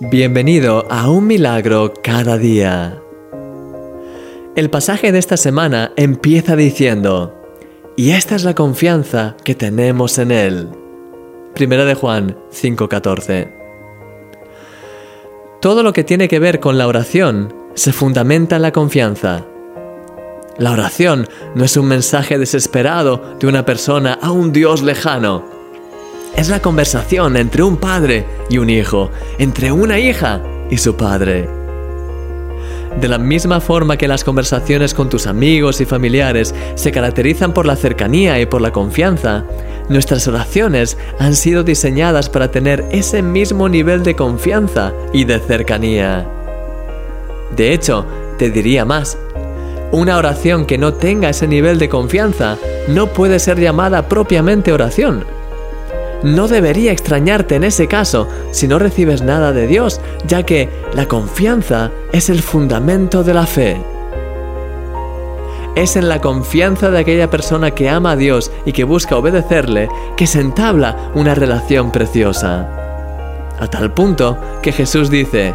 Bienvenido a un milagro cada día. El pasaje de esta semana empieza diciendo, y esta es la confianza que tenemos en Él. Primera de Juan 5:14. Todo lo que tiene que ver con la oración se fundamenta en la confianza. La oración no es un mensaje desesperado de una persona a un Dios lejano es la conversación entre un padre y un hijo, entre una hija y su padre. De la misma forma que las conversaciones con tus amigos y familiares se caracterizan por la cercanía y por la confianza, nuestras oraciones han sido diseñadas para tener ese mismo nivel de confianza y de cercanía. De hecho, te diría más, una oración que no tenga ese nivel de confianza no puede ser llamada propiamente oración no debería extrañarte en ese caso si no recibes nada de Dios, ya que la confianza es el fundamento de la fe. Es en la confianza de aquella persona que ama a Dios y que busca obedecerle que se entabla una relación preciosa. A tal punto que Jesús dice,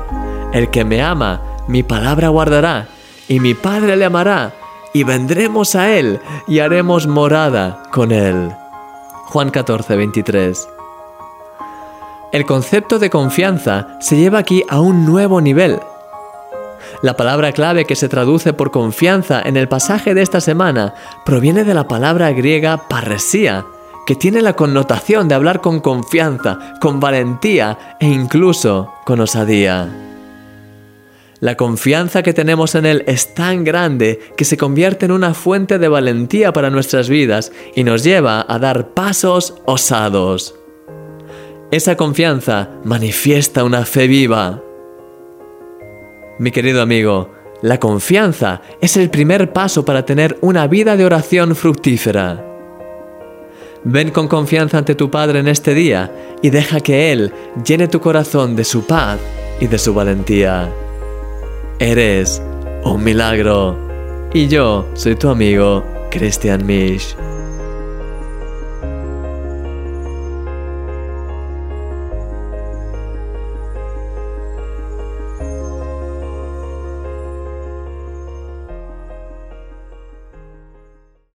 el que me ama, mi palabra guardará, y mi Padre le amará, y vendremos a Él y haremos morada con Él. Juan 14, 23. El concepto de confianza se lleva aquí a un nuevo nivel. La palabra clave que se traduce por confianza en el pasaje de esta semana proviene de la palabra griega parresía, que tiene la connotación de hablar con confianza, con valentía e incluso con osadía. La confianza que tenemos en Él es tan grande que se convierte en una fuente de valentía para nuestras vidas y nos lleva a dar pasos osados. Esa confianza manifiesta una fe viva. Mi querido amigo, la confianza es el primer paso para tener una vida de oración fructífera. Ven con confianza ante tu Padre en este día y deja que Él llene tu corazón de su paz y de su valentía. Eres un milagro. Y yo soy tu amigo Christian Misch.